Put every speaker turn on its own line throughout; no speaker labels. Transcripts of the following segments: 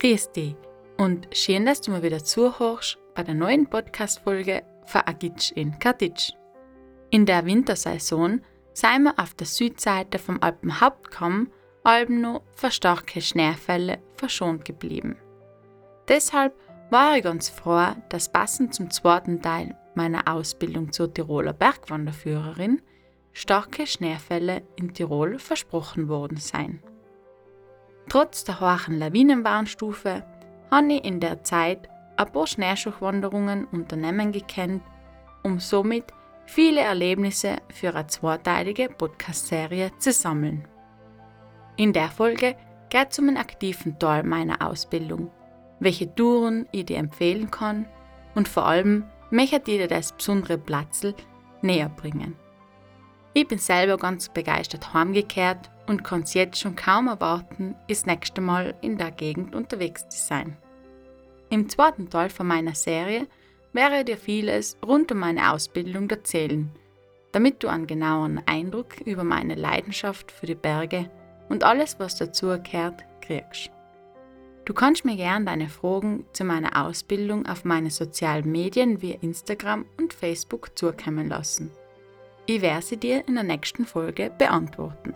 Grüß dich und schön, dass du mir wieder zuhörst bei der neuen Podcast-Folge für Agitsch in Kartitsch. In der Wintersaison seien wir auf der Südseite vom Alpenhauptkamm Alben noch für starke Schneefälle verschont geblieben. Deshalb war ich ganz froh, dass passend zum zweiten Teil meiner Ausbildung zur Tiroler Bergwanderführerin starke Schneefälle in Tirol versprochen worden seien. Trotz der hohen Lawinenwarnstufe habe ich in der Zeit ein paar Schneeschuchwanderungen unternehmen gekannt, um somit viele Erlebnisse für eine zweiteilige Podcast-Serie zu sammeln. In der Folge geht es um einen aktiven Teil meiner Ausbildung, welche Touren ich dir empfehlen kann und vor allem möchte ich dir das besondere Platzl näher bringen. Ich bin selber ganz begeistert heimgekehrt und kann es jetzt schon kaum erwarten, das nächste Mal in der Gegend unterwegs zu sein. Im zweiten Teil von meiner Serie werde ich dir vieles rund um meine Ausbildung erzählen, damit du einen genaueren Eindruck über meine Leidenschaft für die Berge und alles, was dazu gehört, kriegst. Du kannst mir gerne deine Fragen zu meiner Ausbildung auf meine sozialen Medien wie Instagram und Facebook zukommen lassen. Ich werde sie dir in der nächsten Folge beantworten.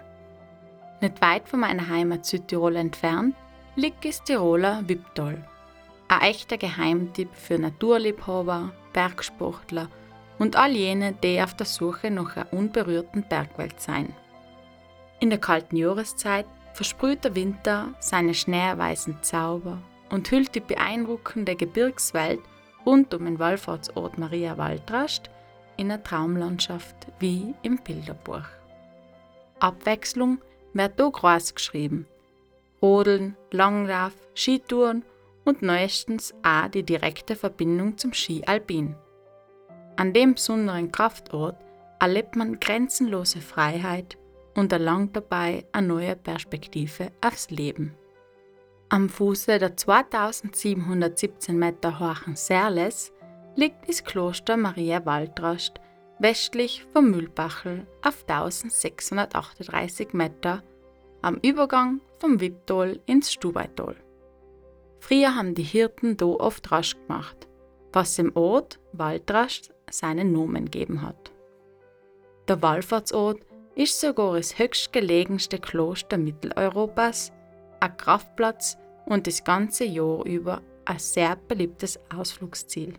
Nicht weit von meiner Heimat Südtirol entfernt liegt das Tiroler Wipptal. Ein echter Geheimtipp für Naturliebhaber, Bergsportler und all jene, die auf der Suche nach einer unberührten Bergwelt sein. In der kalten Jahreszeit versprüht der Winter seine schneeweißen Zauber und hüllt die beeindruckende Gebirgswelt rund um den Wallfahrtsort Maria Waldrast in einer Traumlandschaft wie im Bilderbuch. Abwechslung wird hier groß geschrieben. Rodeln, Langlauf, Skitouren und neuestens auch die direkte Verbindung zum Ski Alpin. An dem besonderen Kraftort erlebt man grenzenlose Freiheit und erlangt dabei eine neue Perspektive aufs Leben. Am Fuße der 2717 Meter hohen Serles liegt das Kloster Maria Waldrast westlich vom Mühlbachel auf 1638 Meter am Übergang vom Wipptal ins Stubaital. Früher haben die Hirten da oft rasch gemacht, was dem Ort Waldrast seinen Namen gegeben hat. Der Wallfahrtsort ist sogar das höchstgelegenste Kloster Mitteleuropas, ein Kraftplatz und das ganze Jahr über ein sehr beliebtes Ausflugsziel.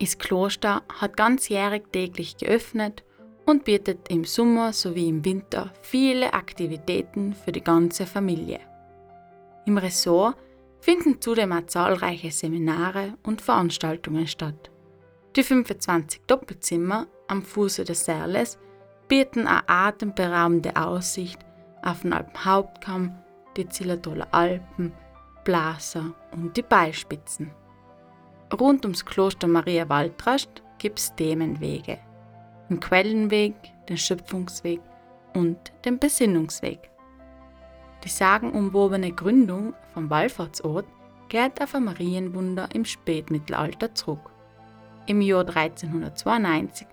Das Kloster hat ganzjährig täglich geöffnet und bietet im Sommer sowie im Winter viele Aktivitäten für die ganze Familie. Im Ressort finden zudem auch zahlreiche Seminare und Veranstaltungen statt. Die 25 Doppelzimmer am Fuße des Serles bieten eine atemberaubende Aussicht auf den Alpenhauptkamm, die Zillertaler Alpen, Blaser und die Beilspitzen. Rund ums Kloster Maria Waldrast gibt es Themenwege. Den Quellenweg, den Schöpfungsweg und den Besinnungsweg. Die sagenumwobene Gründung vom Wallfahrtsort geht auf ein Marienwunder im Spätmittelalter zurück. Im Jahr 1392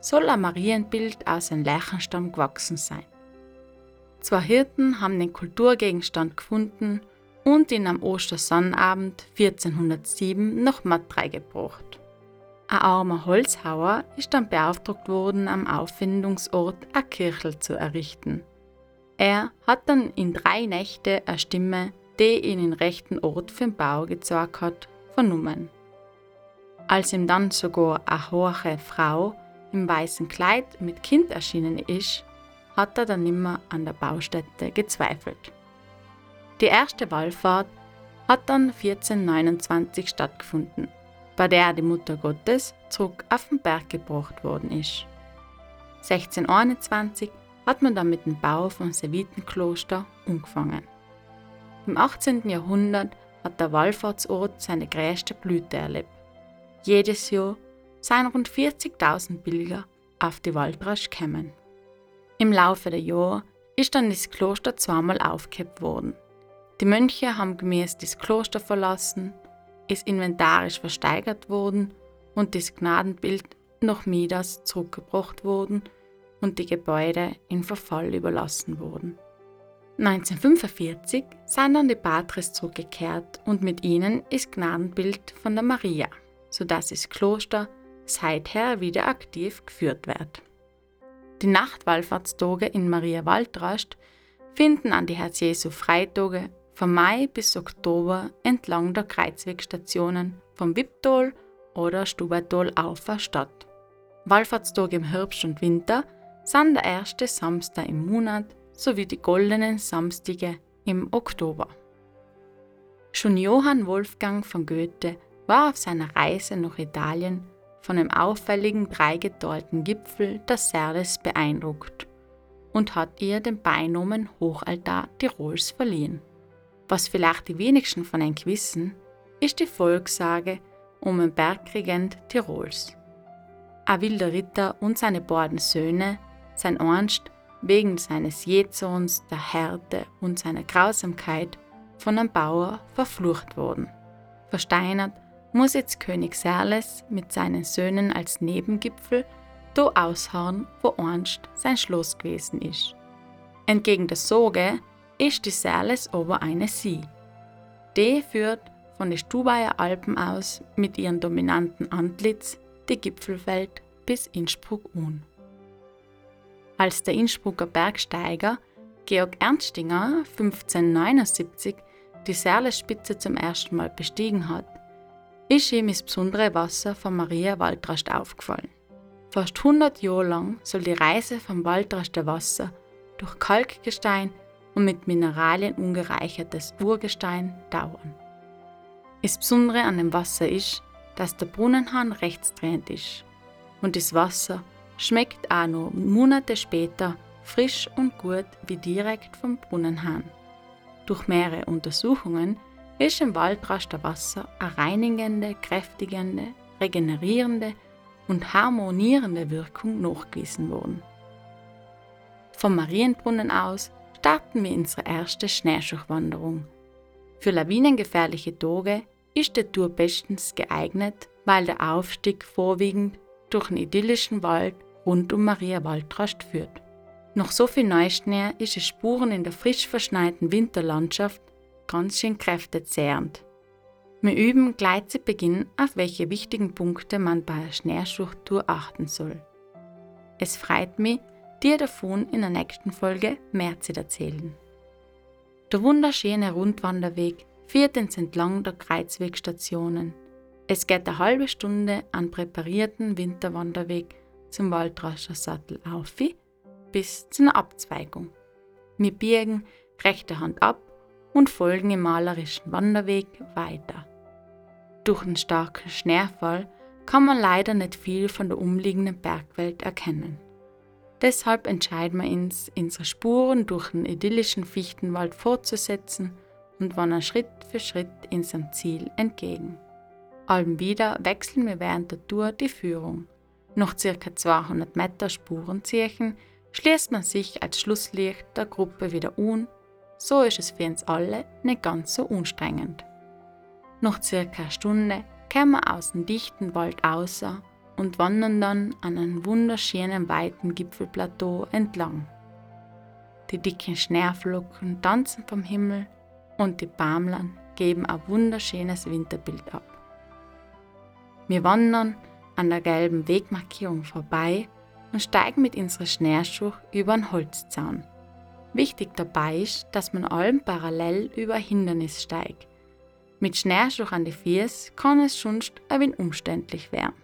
soll ein Marienbild aus einem Leichenstamm gewachsen sein. Zwei Hirten haben den Kulturgegenstand gefunden und ihn am Ostersonnabend 1407 nach Matrei gebracht. Ein armer Holzhauer ist dann beauftragt worden, am Auffindungsort eine Kirche zu errichten. Er hat dann in drei Nächte eine Stimme, die ihn den rechten Ort für den Bau gezeigt hat, vernommen. Als ihm dann sogar eine hohe Frau im weißen Kleid mit Kind erschienen ist, hat er dann nimmer an der Baustätte gezweifelt. Die erste Wallfahrt hat dann 1429 stattgefunden, bei der die Mutter Gottes zurück auf den Berg gebracht worden ist. 1621 hat man dann mit dem Bau vom Sevitenkloster angefangen. Im 18. Jahrhundert hat der Wallfahrtsort seine größte Blüte erlebt. Jedes Jahr seien rund 40.000 Pilger auf die Waldrasch gekommen. Im Laufe der Jahre ist dann das Kloster zweimal aufgehoben worden. Die Mönche haben gemäß das Kloster verlassen, ist inventarisch versteigert worden und das Gnadenbild nach Midas zurückgebracht worden und die Gebäude in Verfall überlassen wurden. 1945 sind dann die Patres zurückgekehrt und mit ihnen ist Gnadenbild von der Maria, sodass das Kloster seither wieder aktiv geführt wird. Die Nachtwallfahrtstage in Maria Waldrast finden an die Herz Jesu Freitage von Mai bis Oktober entlang der Kreuzwegstationen vom Wipptal oder Stubertal auf statt. Wallfahrtstage im Herbst und Winter sind der erste Samstag im Monat sowie die goldenen Samstige im Oktober. Schon Johann Wolfgang von Goethe war auf seiner Reise nach Italien von dem auffälligen dreigeteilten Gipfel der Serles beeindruckt und hat ihr den Beinamen Hochaltar Tirols verliehen. Was vielleicht die wenigsten von euch wissen, ist die Volkssage um den Bergregent Tirols. Ein wilder Ritter und seine beiden Söhne sein einst wegen seines Jezorns, der Härte und seiner Grausamkeit von einem Bauer verflucht worden. Versteinert muss jetzt König Serles mit seinen Söhnen als Nebengipfel da ausharren, wo einst sein Schloss gewesen ist. Entgegen der Sorge ist die Serles aber eine Sie. Die führt von den Stubaier Alpen aus mit ihrem dominanten Antlitz die Gipfelwelt bis Innsbruck un. Als der Innsbrucker Bergsteiger Georg Ernstinger 1579 die Serlespitze zum ersten Mal bestiegen hat, ist ihm das besondere Wasser von Maria Waldrast aufgefallen. Fast 100 Jahre lang soll die Reise vom Waldraster Wasser durch Kalkgestein und mit Mineralien ungereichertes Urgestein dauern. Das Besondere an dem Wasser ist, dass der Brunnenhahn rechtsdrehend ist und das Wasser schmeckt auch noch Monate später frisch und gut wie direkt vom Brunnenhahn. Durch mehrere Untersuchungen ist im Waldraster Wasser eine reinigende, kräftigende, regenerierende und harmonierende Wirkung nachgewiesen worden. Vom Marienbrunnen aus starten wir unsere erste Schneeschuchwanderung. Für lawinengefährliche Tage ist der Tour bestens geeignet, weil der Aufstieg vorwiegend durch einen idyllischen Wald rund um Maria Waldrast führt. Noch so viel Neuschnee ist es Spuren in der frisch verschneiten Winterlandschaft ganz schön kräftezehrend. Wir üben gleich zu Beginn, auf welche wichtigen Punkte man bei einer Schneeschuchtour achten soll. Es freut mich, dir davon in der nächsten Folge mehr zu erzählen. Der wunderschöne Rundwanderweg führt uns entlang der Kreuzwegstationen. Es geht eine halbe Stunde an präparierten Winterwanderweg zum Waldrascher Sattel auf bis zu einer Abzweigung. Wir biegen rechte Hand ab und folgen im malerischen Wanderweg weiter. Durch den starken Schneefall kann man leider nicht viel von der umliegenden Bergwelt erkennen. Deshalb entscheiden wir uns, unsere Spuren durch den idyllischen Fichtenwald fortzusetzen und wandern Schritt für Schritt unserem Ziel entgegen. Allem wieder wechseln wir während der Tour die Führung. Noch circa 200 Meter Spurenzeichen schließt man sich als Schlusslicht der Gruppe wieder un, so ist es für uns alle nicht ganz so unstrengend. Noch circa eine Stunde kommen wir aus dem dichten Wald außer und wandern dann an einem wunderschönen weiten Gipfelplateau entlang. Die dicken Schneeflocken tanzen vom Himmel und die Bäumlein geben ein wunderschönes Winterbild ab. Wir wandern an der gelben Wegmarkierung vorbei und steigen mit unserer Schneeschuh über einen Holzzaun. Wichtig dabei ist, dass man allem parallel über Hindernis steigt. Mit Schneeschuh an die Füße kann es sonst ein wenig umständlich werden.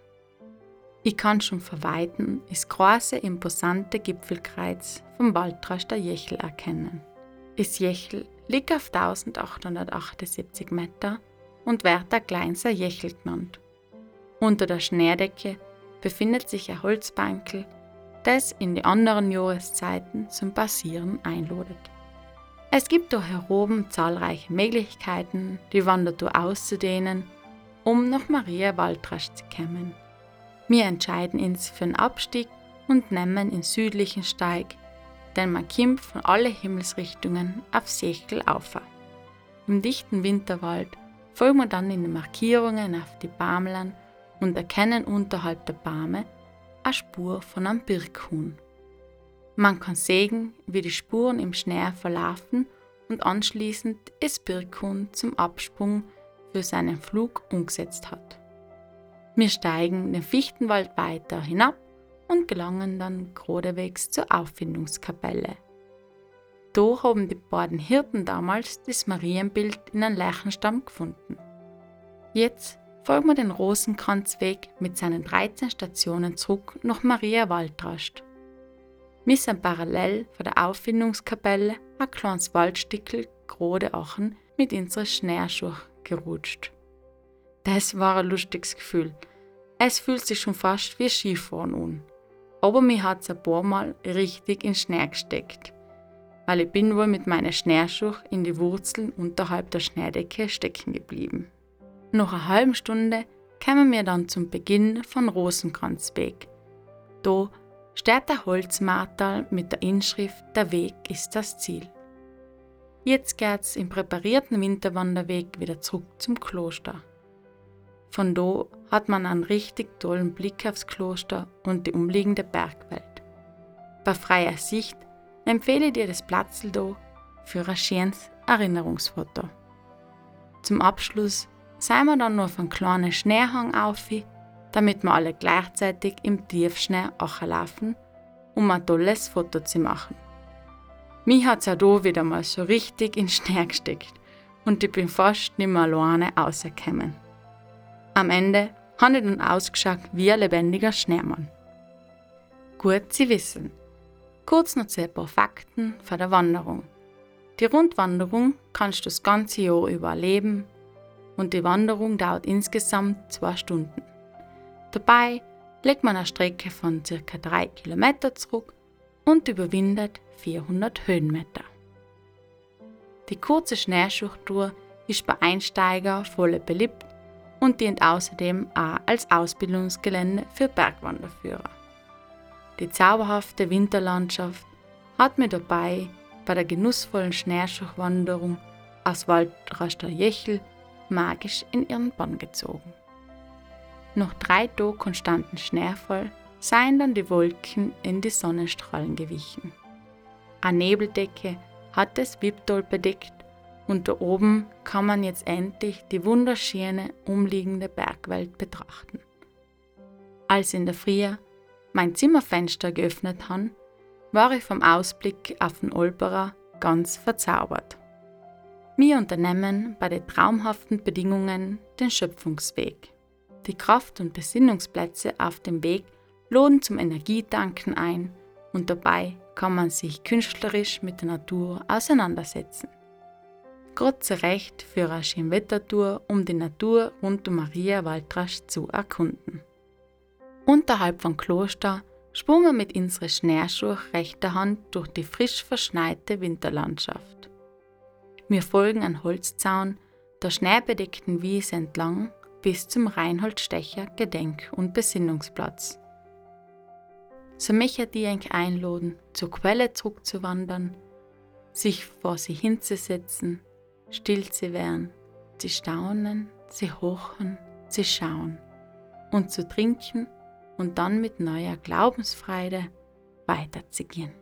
Ich kann schon verweiten das große, imposante Gipfelkreuz vom Waldrast der Jechel erkennen. Das Jechel liegt auf 1878 Meter und wird der kleinste Jechel genannt. Unter der Schneedecke befindet sich ein Holzbankel, das in die anderen Jahreszeiten zum Passieren einladet. Es gibt da oben zahlreiche Möglichkeiten, die Wandertour auszudehnen, um nach Maria Waldrasch zu kommen. Wir entscheiden uns für den Abstieg und nehmen den südlichen Steig, denn man kommt von allen Himmelsrichtungen auf Sechel auf. Im dichten Winterwald folgen wir dann in den Markierungen auf die Bäumlern und erkennen unterhalb der Bäume eine Spur von einem Birkhuhn. Man kann sehen, wie die Spuren im Schnee verlaufen und anschließend ist Birkhuhn zum Absprung für seinen Flug umgesetzt hat. Wir steigen den Fichtenwald weiter hinab und gelangen dann geradewegs zur Auffindungskapelle. Da haben die beiden Hirten damals das Marienbild in einem Leichenstamm gefunden. Jetzt folgen wir den Rosenkranzweg mit seinen 13 Stationen zurück nach Maria Waldrast. Wir sind parallel von der Auffindungskapelle ein kleines Waldstickel gerade Achen mit unserer Schneeschuhe gerutscht. Das war ein lustiges Gefühl. Es fühlt sich schon fast wie Skifahren an. Aber mir hat es ein paar Mal richtig in Schnee gesteckt, weil ich bin wohl mit meiner Schneeschuhe in die Wurzeln unterhalb der Schneedecke stecken geblieben. Nach einer halben Stunde kämen wir dann zum Beginn von Rosenkranzweg. Da steht der Holzmartal mit der Inschrift Der Weg ist das Ziel. Jetzt geht's im präparierten Winterwanderweg wieder zurück zum Kloster. Von da hat man einen richtig tollen Blick aufs Kloster und die umliegende Bergwelt. Bei freier Sicht empfehle ich dir das Platzl da für ein schönes Erinnerungsfoto. Zum Abschluss seien wir dann noch auf einen kleinen Schneehang auf, damit wir alle gleichzeitig im Tiefschnee laufen, um ein tolles Foto zu machen. Mich hat es auch da wieder mal so richtig in Schnee gesteckt und ich bin fast nicht mehr alleine rausgekommen. Am Ende habe ich dann ausgeschaut wie ein lebendiger Schneemann. Gut zu wissen. Kurz noch zu ein paar Fakten von der Wanderung. Die Rundwanderung kannst du das ganze Jahr über erleben und die Wanderung dauert insgesamt zwei Stunden. Dabei legt man eine Strecke von ca. 3 km zurück und überwindet 400 Höhenmeter. Die kurze Schneeschuchtour ist bei Einsteigern voll beliebt und dient außerdem auch als Ausbildungsgelände für Bergwanderführer. Die zauberhafte Winterlandschaft hat mir dabei bei der genussvollen Schneeschuchwanderung aus Waldraster Jechel magisch in ihren Bann gezogen. Nach drei Tagen konstanten Schneefall seien dann die Wolken in die Sonnenstrahlen gewichen. Eine Nebeldecke hat das Wipptal bedeckt und da oben kann man jetzt endlich die wunderschöne umliegende Bergwelt betrachten. Als in der Früh mein Zimmerfenster geöffnet han, war ich vom Ausblick auf den Olperer ganz verzaubert. Wir unternehmen bei den traumhaften Bedingungen den Schöpfungsweg. Die Kraft- und Besinnungsplätze auf dem Weg laden zum Energietanken ein und dabei kann man sich künstlerisch mit der Natur auseinandersetzen. Gerade Recht für eine Schönwettertour, um die Natur rund um Maria Waldrasch zu erkunden. Unterhalb vom Kloster sprungen wir mit unserer Schneeschuhe rechter Hand durch die frisch verschneite Winterlandschaft. Wir folgen an Holzzaun der schneebedeckten Wiese entlang bis zum Reinhold Stecher Gedenk- und Besinnungsplatz. So möchte ich euch einladen, zur Quelle zurückzuwandern, sich vor sie hinzusetzen, still zu werden, zu staunen, zu hochen, zu schauen und zu trinken und dann mit neuer Glaubensfreude weiterzugehen.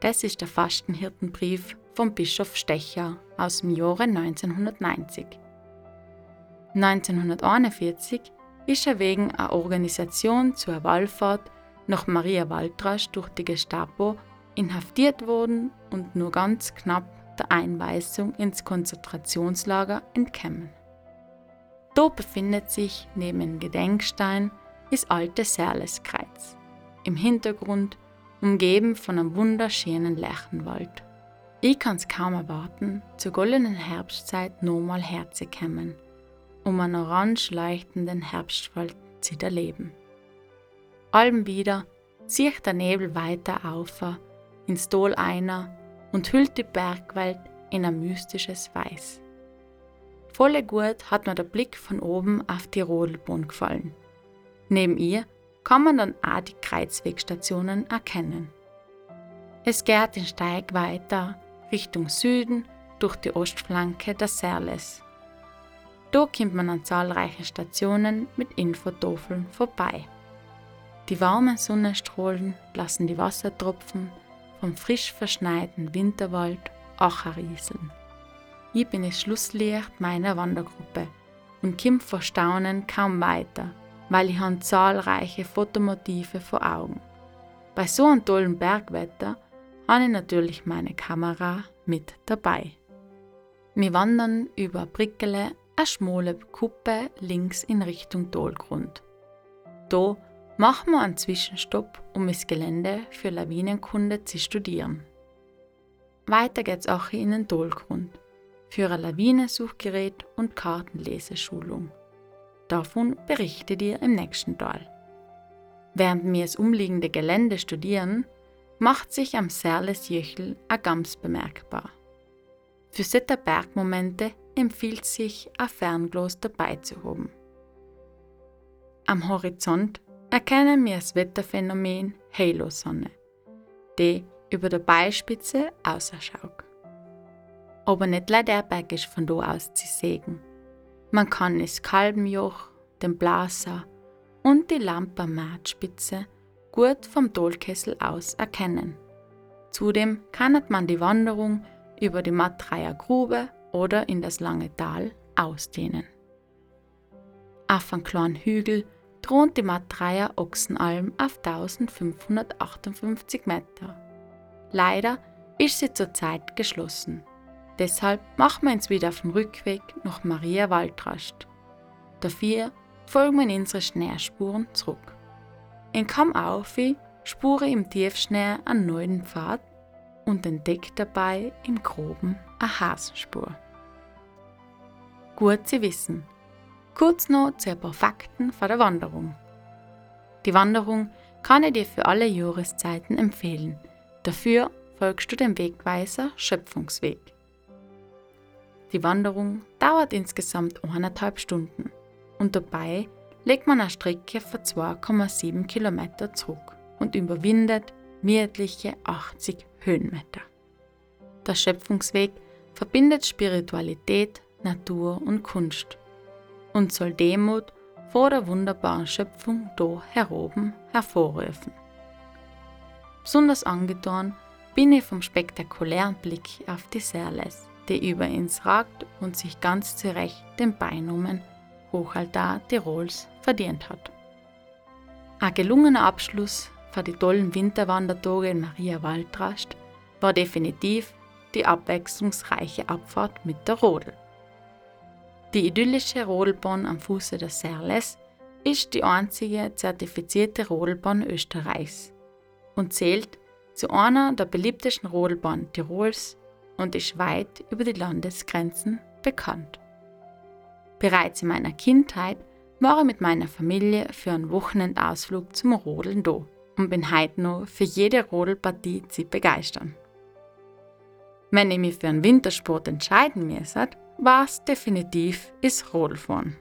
Das ist der Fastenhirtenbrief vom Bischof Stecher aus dem Jahre 1990. 1941 ist er wegen einer Organisation zur Wallfahrt nach Maria Waldrasch durch die Gestapo inhaftiert worden und nur ganz knapp der Einweisung ins Konzentrationslager entkommen. Dort befindet sich neben dem Gedenkstein das alte Serleskreuz. Im Hintergrund umgeben von einem wunderschönen Lerchenwald. Ich kann's kaum erwarten, zur goldenen Herbstzeit nochmal herzukommen, um einen orange leuchtenden Herbstwald zu erleben. Alben wieder zieht der Nebel weiter auf ins Tal einer und hüllt die Bergwelt in ein mystisches Weiß. Volle gut hat mir der Blick von oben auf die Rodelbahn gefallen. Neben ihr kann man dann auch die Kreuzwegstationen erkennen. Es geht den Steig weiter Richtung Süden durch die Ostflanke der Serles. Da kommt man an zahlreichen Stationen mit Infotafeln vorbei. Die warmen Sonnenstrahlen lassen die Wassertropfen vom frisch verschneiten Winterwald Acherrieseln. Ich bin das Schlusslicht meiner Wandergruppe und komme vor Staunen kaum weiter, weil ich habe zahlreiche Fotomotive vor Augen. Bei so einem tollen Bergwetter habe ich natürlich meine Kamera mit dabei. Wir wandern über Brickele, eine schmale Kuppe links in Richtung Dolgrund. Da machen wir einen Zwischenstopp, um das Gelände für Lawinenkunde zu studieren. Weiter geht's auch in den Dolgrund für ein Lawinensuchgerät und Kartenleseschulung. Davon berichte dir im nächsten Teil. Während wir das umliegende Gelände studieren, macht sich am Serles Jöchel ein Gams bemerkbar. Für solche Bergmomente empfiehlt sich, ein Fernglas dabei zu haben. Am Horizont erkennen wir das Wetterphänomen Halo-Sonne, die über der Beispitze ausschaut. Aber nicht leider ist von da aus zu sehen. Man kann das Kalbenjoch, den Blaser und die Lampe am Martspitze gut vom Dolkessel aus erkennen. Zudem kann man die Wanderung über die Mattreier Grube oder in das lange Tal ausdehnen. Auf einem kleinen Hügel thront die Mattreier Ochsenalm auf 1558 Meter. Leider ist sie zurzeit geschlossen. Deshalb machen wir uns wieder auf dem Rückweg nach Maria Waldrast. Dafür folgen wir in unsere Schneespuren zurück. In Kamaufi spure im Tiefschnee einen neuen Pfad und entdeckt dabei im Groben eine Hasenspur. Gut zu wissen. Kurz noch zu ein paar Fakten von der Wanderung. Die Wanderung kann ich dir für alle Jahreszeiten empfehlen. Dafür folgst du dem Wegweiser Schöpfungsweg. Die Wanderung dauert insgesamt eineinhalb Stunden und dabei legt man eine Strecke von 2,7 Kilometer zurück und überwindet mehrliche 80 Höhenmeter. Der Schöpfungsweg verbindet Spiritualität, Natur und Kunst und soll Demut vor der wunderbaren Schöpfung da heroben hervorrufen. Besonders angetan bin ich vom spektakulären Blick auf die Serles die über ins ragt und sich ganz zu Recht den Beinamen Hochaltar Tirols verdient hat. Ein gelungener Abschluss für die tollen Winterwandertage in Maria Waldrast war definitiv die abwechslungsreiche Abfahrt mit der Rodel. Die idyllische Rodelbahn am Fuße der Serles ist die einzige zertifizierte Rodelbahn Österreichs und zählt zu einer der beliebtesten Rodelbahnen Tirols und ist weit über die Landesgrenzen bekannt. Bereits in meiner Kindheit war ich mit meiner Familie für einen Wochenendausflug zum Rodeln da und bin heute noch für jede Rodelpartie zu begeistern. Wenn ich mich für einen Wintersport entscheiden müsste, war es definitiv das Rodelfahren.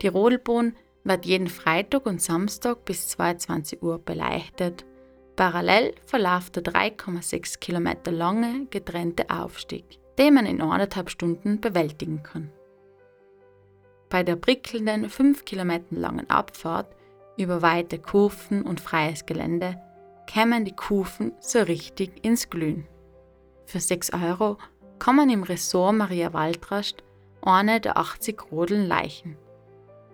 Die Rodelbahn wird jeden Freitag und Samstag bis 22 Uhr beleuchtet Parallel verläuft der 3,6 Kilometer lange getrennte Aufstieg, den man in anderthalb Stunden bewältigen kann. Bei der prickelnden 5 Kilometer langen Abfahrt über weite Kurven und freies Gelände kämen die Kufen so richtig ins Glühen. Für 6 Euro kann man im Ressort Maria Waldrast eine der 80 Rodeln leichen.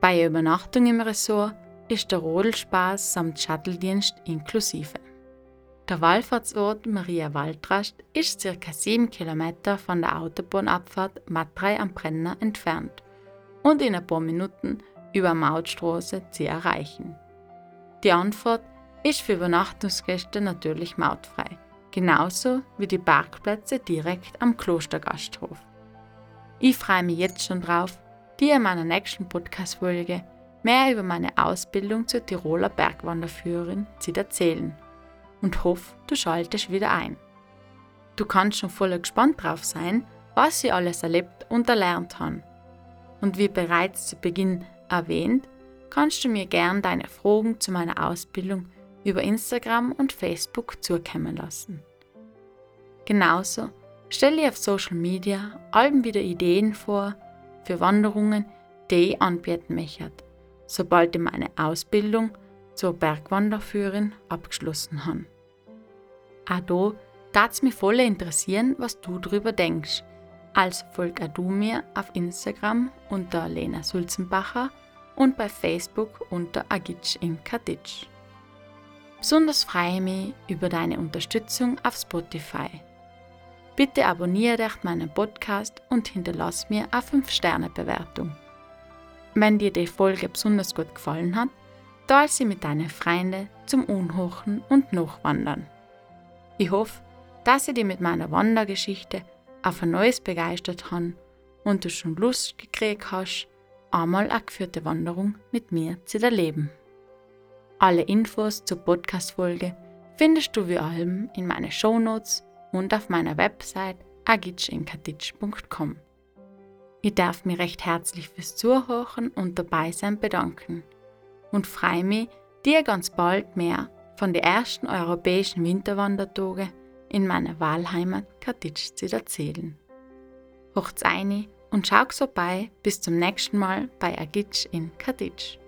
Bei der Übernachtung im Ressort ist der Rodelspaß samt Shuttledienst inklusive. Der Wallfahrtsort Maria Waldrast ist ca. 7 km von der Autobahnabfahrt Matrei am Brenner entfernt und in ein paar Minuten über Mautstraße zu erreichen. Die Anfahrt ist für Übernachtungsgäste natürlich mautfrei, genauso wie die Parkplätze direkt am Klostergasthof. Ich freue mich jetzt schon drauf, dir in meiner nächsten Podcast-Folge mehr über meine Ausbildung zur Tiroler Bergwanderführerin zu erzählen und hoffe, du schaltest wieder ein. Du kannst schon voll gespannt drauf sein, was sie alles erlebt und erlernt haben. Und wie bereits zu Beginn erwähnt, kannst du mir gern deine Fragen zu meiner Ausbildung über Instagram und Facebook zukommen lassen. Genauso stelle ich auf Social Media allem wieder Ideen vor für Wanderungen, die ich anbieten möchte, sobald ich meine Ausbildung zur Bergwanderführerin abgeschlossen habe. Auch hier es mich voll interessieren, was du darüber denkst. Also folg auch du mir auf Instagram unter Lena Sulzenbacher und bei Facebook unter Agitsch in Katitsch. Besonders freue ich mich über deine Unterstützung auf Spotify. Bitte abonniere dich meinen Podcast und hinterlass mir eine 5-Sterne-Bewertung. Wenn dir die Folge besonders gut gefallen hat, teile sie mit deinen Freunden zum Unhochen und Nachwandern. Ich hoffe, dass ich dich mit meiner Wandergeschichte auf ein neues begeistert habe und du schon Lust gekriegt hast, einmal eine geführte Wanderung mit mir zu erleben. Alle Infos zur Podcast-Folge findest du wie allem in meinen Shownotes und auf meiner Website agitschenkatitsch.com. Ich darf mich recht herzlich fürs Zuhören und Dabeisein bedanken und freue mich, dir ganz bald mehr von den ersten europäischen Winterwandertagen in meiner Wahlheimat Katitsch zu erzählen. Hocht's eine und schau so bei bis zum nächsten Mal bei Agitsch in Katitsch.